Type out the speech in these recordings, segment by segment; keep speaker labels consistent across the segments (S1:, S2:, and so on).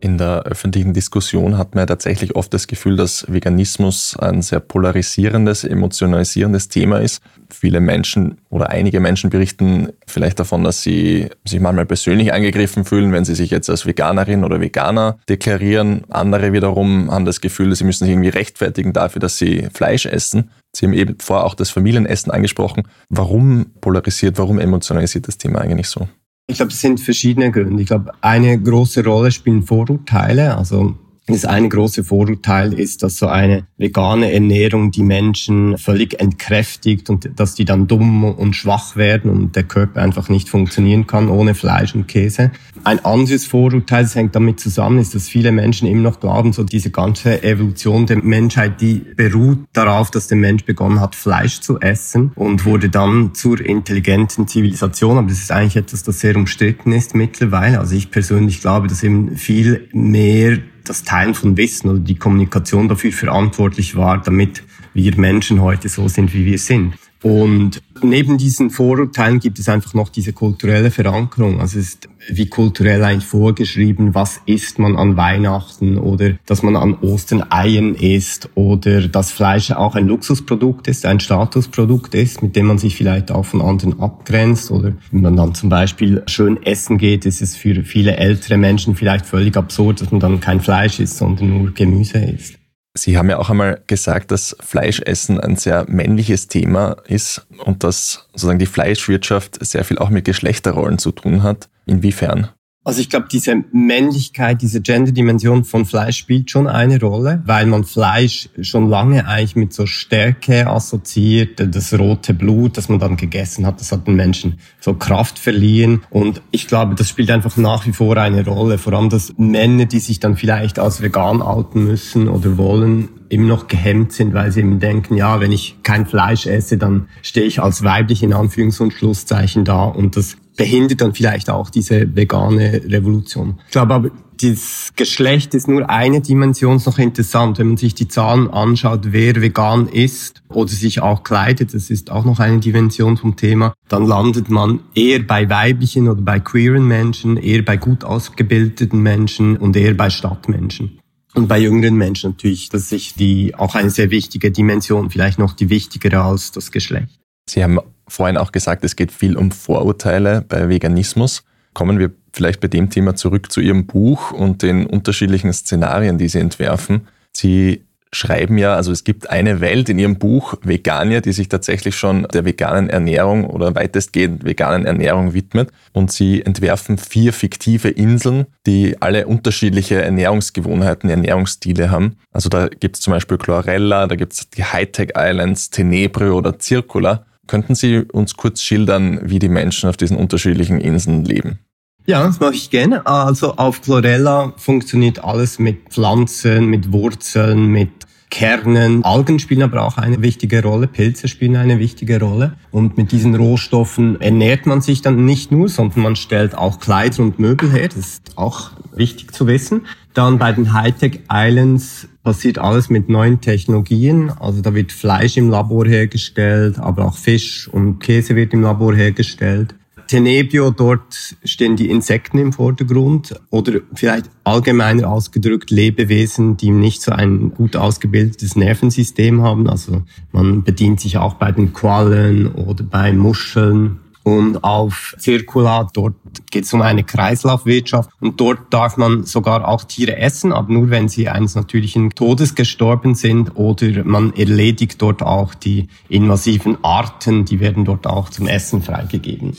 S1: In der öffentlichen Diskussion hat man ja tatsächlich oft das Gefühl, dass Veganismus ein sehr polarisierendes, emotionalisierendes Thema ist. Viele Menschen oder einige Menschen berichten vielleicht davon, dass sie sich manchmal persönlich angegriffen fühlen, wenn sie sich jetzt als Veganerin oder Veganer deklarieren. Andere wiederum haben das Gefühl, sie müssen sich irgendwie rechtfertigen dafür, dass sie Fleisch essen. Sie haben eben vorher auch das Familienessen angesprochen. Warum polarisiert, warum emotionalisiert das Thema eigentlich so?
S2: Ich glaube, es sind verschiedene Gründe. Ich glaube, eine große Rolle spielen Vorurteile. Also das eine große Vorurteil ist, dass so eine vegane Ernährung die Menschen völlig entkräftigt und dass die dann dumm und schwach werden und der Körper einfach nicht funktionieren kann ohne Fleisch und Käse. Ein anderes Vorurteil, das hängt damit zusammen, ist, dass viele Menschen immer noch glauben, so diese ganze Evolution der Menschheit, die beruht darauf, dass der Mensch begonnen hat, Fleisch zu essen und wurde dann zur intelligenten Zivilisation. Aber das ist eigentlich etwas, das sehr umstritten ist mittlerweile. Also ich persönlich glaube, dass eben viel mehr das Teilen von Wissen oder die Kommunikation dafür verantwortlich war, damit wir Menschen heute so sind, wie wir sind. Und neben diesen Vorurteilen gibt es einfach noch diese kulturelle Verankerung. Also es ist wie kulturell eigentlich vorgeschrieben, was isst man an Weihnachten oder dass man an Ostern Eien isst oder dass Fleisch auch ein Luxusprodukt ist, ein Statusprodukt ist, mit dem man sich vielleicht auch von anderen abgrenzt oder wenn man dann zum Beispiel schön essen geht, ist es für viele ältere Menschen vielleicht völlig absurd, dass man dann kein Fleisch isst, sondern nur Gemüse isst.
S1: Sie haben ja auch einmal gesagt, dass Fleischessen ein sehr männliches Thema ist und dass sozusagen die Fleischwirtschaft sehr viel auch mit Geschlechterrollen zu tun hat. Inwiefern?
S2: Also ich glaube, diese Männlichkeit, diese Gender-Dimension von Fleisch spielt schon eine Rolle, weil man Fleisch schon lange eigentlich mit so Stärke assoziiert. Das rote Blut, das man dann gegessen hat, das hat den Menschen so Kraft verliehen. Und ich glaube, das spielt einfach nach wie vor eine Rolle. Vor allem, dass Männer, die sich dann vielleicht als vegan outen müssen oder wollen, immer noch gehemmt sind, weil sie eben denken, ja, wenn ich kein Fleisch esse, dann stehe ich als weiblich in Anführungs- und Schlusszeichen da. Und das behindert dann vielleicht auch diese vegane Revolution. Ich glaube aber, das Geschlecht ist nur eine Dimension ist noch interessant. Wenn man sich die Zahlen anschaut, wer vegan ist oder sich auch kleidet, das ist auch noch eine Dimension vom Thema, dann landet man eher bei weiblichen oder bei queeren Menschen, eher bei gut ausgebildeten Menschen und eher bei Stadtmenschen. Und bei jüngeren Menschen natürlich, das ist die, auch eine sehr wichtige Dimension, vielleicht noch die wichtigere als das Geschlecht.
S1: Sie haben vorhin auch gesagt, es geht viel um Vorurteile bei Veganismus. Kommen wir vielleicht bei dem Thema zurück zu Ihrem Buch und den unterschiedlichen Szenarien, die Sie entwerfen. Sie schreiben ja, also es gibt eine Welt in Ihrem Buch, Vegania, die sich tatsächlich schon der veganen Ernährung oder weitestgehend veganen Ernährung widmet. Und Sie entwerfen vier fiktive Inseln, die alle unterschiedliche Ernährungsgewohnheiten, Ernährungsstile haben. Also da gibt es zum Beispiel Chlorella, da gibt es die Hightech Islands, Tenebre oder Circula. Könnten Sie uns kurz schildern, wie die Menschen auf diesen unterschiedlichen Inseln leben?
S2: Ja, das mache ich gerne. Also auf Chlorella funktioniert alles mit Pflanzen, mit Wurzeln, mit Kernen. Algen spielen aber auch eine wichtige Rolle, Pilze spielen eine wichtige Rolle. Und mit diesen Rohstoffen ernährt man sich dann nicht nur, sondern man stellt auch Kleider und Möbel her. Das ist auch wichtig zu wissen. Dann bei den Hightech Islands passiert alles mit neuen Technologien. Also da wird Fleisch im Labor hergestellt, aber auch Fisch und Käse wird im Labor hergestellt. Tenebio, dort stehen die Insekten im Vordergrund oder vielleicht allgemeiner ausgedrückt Lebewesen, die nicht so ein gut ausgebildetes Nervensystem haben. Also man bedient sich auch bei den Quallen oder bei Muscheln und auf Circula, dort geht es um eine Kreislaufwirtschaft und dort darf man sogar auch Tiere essen, aber nur wenn sie eines natürlichen Todes gestorben sind oder man erledigt dort auch die invasiven Arten, die werden dort auch zum Essen freigegeben.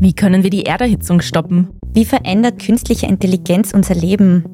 S3: Wie können wir die Erderhitzung stoppen?
S4: Wie verändert künstliche Intelligenz unser Leben?